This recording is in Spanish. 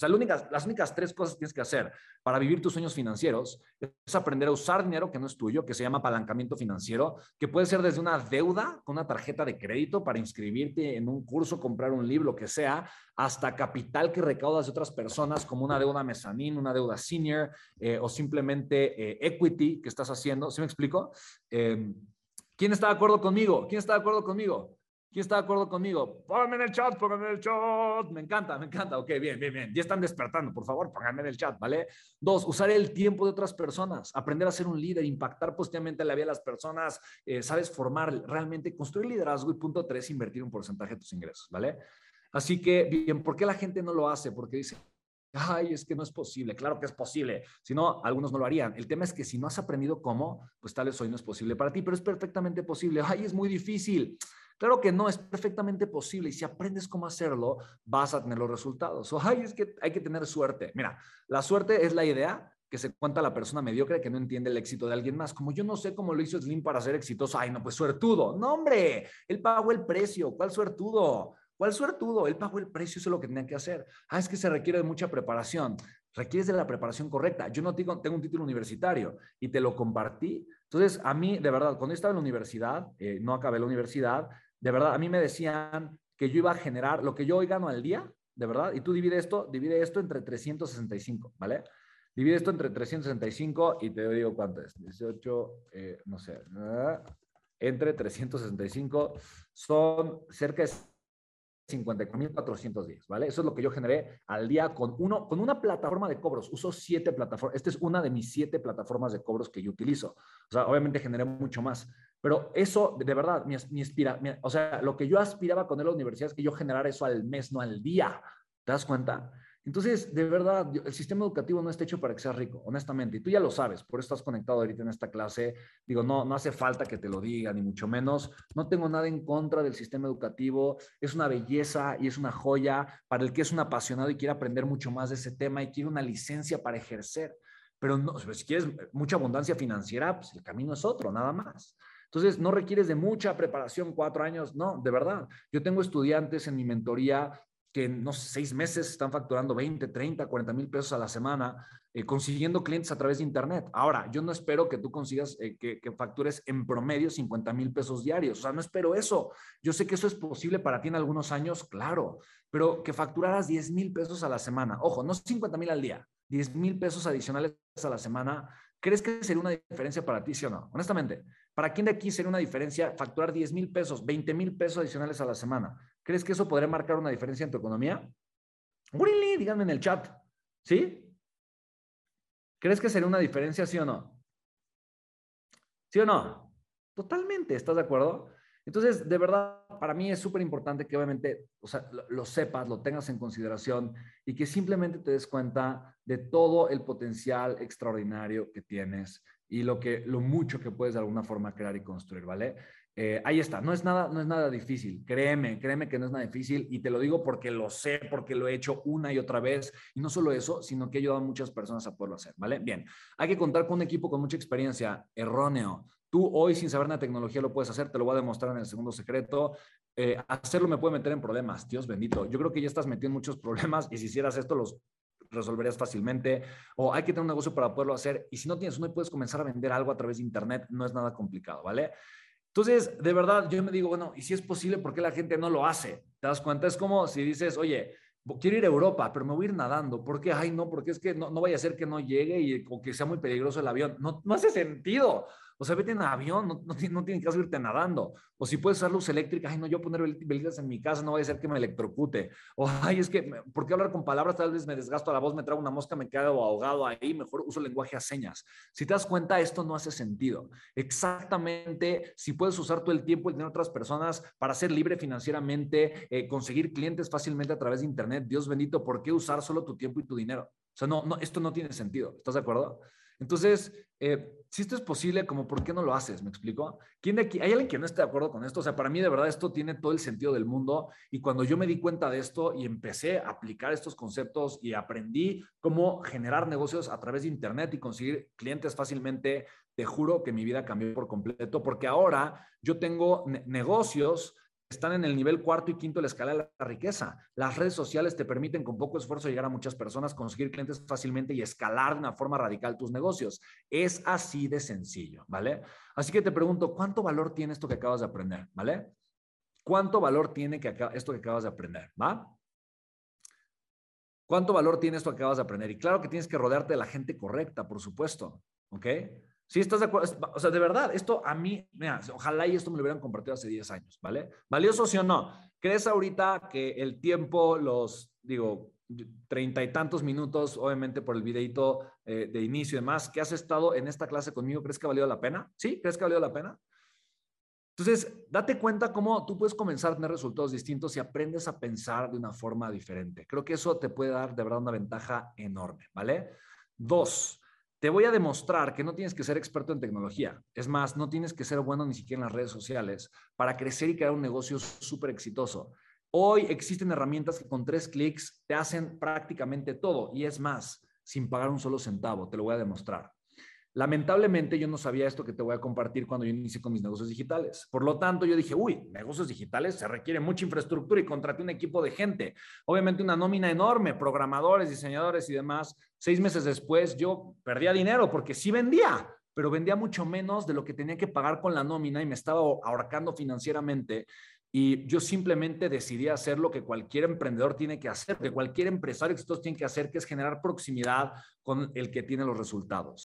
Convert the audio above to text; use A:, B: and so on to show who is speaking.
A: sea, las únicas tres cosas que tienes que hacer para vivir tus sueños financieros es aprender a usar dinero que no es tuyo, que se llama apalancamiento financiero, que puede ser desde una deuda con una tarjeta de crédito para inscribirte en un curso, comprar un libro, que sea, hasta capital que recaudas de otras personas como una deuda mezanín, una deuda senior eh, o simplemente eh, equity que estás haciendo. ¿Sí me explico? Eh, ¿Quién está de acuerdo conmigo? ¿Quién está de acuerdo conmigo? ¿Quién está de acuerdo conmigo? Pónganme en el chat, pónganme en el chat. Me encanta, me encanta. Ok, bien, bien, bien. Ya están despertando, por favor, pónganme en el chat, ¿vale? Dos, usar el tiempo de otras personas, aprender a ser un líder, impactar positivamente la vida de las personas, eh, sabes formar, realmente construir liderazgo. Y punto tres, invertir un porcentaje de tus ingresos, ¿vale? Así que, bien, ¿por qué la gente no lo hace? Porque dice, ay, es que no es posible. Claro que es posible. Si no, algunos no lo harían. El tema es que si no has aprendido cómo, pues tal vez hoy no es posible para ti, pero es perfectamente posible. Ay, es muy difícil. Claro que no, es perfectamente posible y si aprendes cómo hacerlo, vas a tener los resultados. O, ay, es que hay que tener suerte. Mira, la suerte es la idea que se cuenta la persona mediocre que no entiende el éxito de alguien más. Como yo no sé cómo lo hizo Slim para ser exitoso, ay, no, pues suertudo. No, hombre, él pagó el precio. ¿Cuál suertudo? ¿Cuál suertudo? Él pagó el precio, eso es lo que tenía que hacer. Ah, es que se requiere de mucha preparación. Requieres de la preparación correcta. Yo no tengo, tengo un título universitario y te lo compartí. Entonces, a mí, de verdad, cuando estaba en la universidad, eh, no acabé la universidad, de verdad, a mí me decían que yo iba a generar lo que yo hoy gano al día, de verdad, y tú divide esto, divide esto entre 365, ¿vale? Divide esto entre 365 y te digo cuánto es. 18, eh, no sé, entre 365 son cerca de 5410, ¿vale? Eso es lo que yo generé al día con, uno, con una plataforma de cobros. Uso siete plataformas. Esta es una de mis siete plataformas de cobros que yo utilizo. O sea, obviamente generé mucho más. Pero eso, de verdad, mi, inspira, o sea, lo que yo aspiraba con la universidad es que yo generara eso al mes, no al día. ¿Te das cuenta? Entonces, de verdad, el sistema educativo no está hecho para que seas rico, honestamente. Y tú ya lo sabes, por eso estás conectado ahorita en esta clase. Digo, no, no hace falta que te lo diga, ni mucho menos. No tengo nada en contra del sistema educativo. Es una belleza y es una joya para el que es un apasionado y quiere aprender mucho más de ese tema y quiere una licencia para ejercer. Pero no, si quieres mucha abundancia financiera, pues el camino es otro, nada más. Entonces, no requieres de mucha preparación, cuatro años, no, de verdad. Yo tengo estudiantes en mi mentoría que en no seis meses están facturando 20, 30, 40 mil pesos a la semana, eh, consiguiendo clientes a través de Internet. Ahora, yo no espero que tú consigas eh, que, que, factures en promedio 50 mil pesos diarios. O sea, no espero eso. Yo sé que eso es posible para ti en algunos años, claro, pero que facturaras 10 mil pesos a la semana. Ojo, no 50 mil al día, 10 mil pesos adicionales a la semana. ¿Crees que sería una diferencia para ti, sí o no? Honestamente, ¿Para quién de aquí sería una diferencia facturar 10 mil pesos, 20 mil pesos adicionales a la semana? ¿Crees que eso podría marcar una diferencia en tu economía? Really, díganme en el chat. ¿Sí? ¿Crees que sería una diferencia, sí o no? ¿Sí o no? Totalmente, ¿estás de acuerdo? Entonces, de verdad, para mí es súper importante que obviamente o sea, lo, lo, sepas, lo tengas en consideración y que simplemente te des cuenta de todo el potencial extraordinario que tienes y lo, que, lo mucho que puedes de alguna forma crear y construir, ¿vale? Eh, ahí está, no es, nada, no es nada difícil, créeme, créeme que no es nada difícil y te lo digo porque lo sé, porque lo he hecho una y otra vez y no solo eso, sino que he ayudado a muchas personas a poderlo hacer, ¿vale? Bien, hay que contar con un equipo con mucha experiencia, erróneo. Tú hoy sin saber nada de tecnología lo puedes hacer, te lo voy a demostrar en el segundo secreto. Eh, hacerlo me puede meter en problemas, Dios bendito. Yo creo que ya estás metiendo en muchos problemas y si hicieras esto los resolverías fácilmente, o hay que tener un negocio para poderlo hacer, y si no tienes uno puedes comenzar a vender algo a través de Internet, no es nada complicado, ¿vale? Entonces, de verdad, yo me digo, bueno, y si es posible, ¿por qué la gente no lo hace? ¿Te das cuenta? Es como si dices, oye, quiero ir a Europa, pero me voy a ir nadando. ¿Por qué? Ay, no, porque es que no, no vaya a ser que no llegue y o que sea muy peligroso el avión. No, no hace sentido. O sea, vete en avión, no, no, no tiene que irte nadando. O si puedes usar luz eléctrica, ay, no, yo poner velitas en mi casa no vaya a ser que me electrocute. O, ay, es que, ¿por qué hablar con palabras? Tal vez me desgasto la voz, me trago una mosca, me quedo ahogado ahí, mejor uso lenguaje a señas. Si te das cuenta, esto no hace sentido. Exactamente, si puedes usar todo el tiempo y tener otras personas para ser libre financieramente, eh, conseguir clientes fácilmente a través de Internet, Dios bendito, ¿por qué usar solo tu tiempo y tu dinero? O sea, no, no, esto no tiene sentido. ¿Estás de acuerdo? Entonces, eh, si esto es posible, como ¿por qué no lo haces? ¿Me explico? ¿Quién de aquí? ¿Hay alguien que no esté de acuerdo con esto? O sea, para mí de verdad esto tiene todo el sentido del mundo y cuando yo me di cuenta de esto y empecé a aplicar estos conceptos y aprendí cómo generar negocios a través de Internet y conseguir clientes fácilmente, te juro que mi vida cambió por completo porque ahora yo tengo negocios están en el nivel cuarto y quinto de la escala de la riqueza. Las redes sociales te permiten con poco esfuerzo llegar a muchas personas, conseguir clientes fácilmente y escalar de una forma radical tus negocios. Es así de sencillo, ¿vale? Así que te pregunto, ¿cuánto valor tiene esto que acabas de aprender, ¿vale? ¿Cuánto valor tiene que esto que acabas de aprender, ¿va? ¿Cuánto valor tiene esto que acabas de aprender? Y claro que tienes que rodearte de la gente correcta, por supuesto, ¿ok? Si estás de acuerdo, o sea, de verdad, esto a mí, ojalá y esto me lo hubieran compartido hace 10 años, ¿vale? ¿Valioso sí o no? ¿Crees ahorita que el tiempo, los, digo, treinta y tantos minutos, obviamente por el videito eh, de inicio y demás, que has estado en esta clase conmigo, ¿crees que ha valido la pena? ¿Sí? ¿Crees que ha valido la pena? Entonces, date cuenta cómo tú puedes comenzar a tener resultados distintos y aprendes a pensar de una forma diferente. Creo que eso te puede dar de verdad una ventaja enorme, ¿vale? Dos, te voy a demostrar que no tienes que ser experto en tecnología. Es más, no tienes que ser bueno ni siquiera en las redes sociales para crecer y crear un negocio súper exitoso. Hoy existen herramientas que con tres clics te hacen prácticamente todo y es más, sin pagar un solo centavo. Te lo voy a demostrar. Lamentablemente yo no sabía esto que te voy a compartir cuando yo inicié con mis negocios digitales. Por lo tanto, yo dije, uy, negocios digitales se requiere mucha infraestructura y contraté un equipo de gente. Obviamente una nómina enorme, programadores, diseñadores y demás. Seis meses después yo perdía dinero porque sí vendía, pero vendía mucho menos de lo que tenía que pagar con la nómina y me estaba ahorcando financieramente. Y yo simplemente decidí hacer lo que cualquier emprendedor tiene que hacer, que cualquier empresario exitoso tiene que hacer, que es generar proximidad con el que tiene los resultados.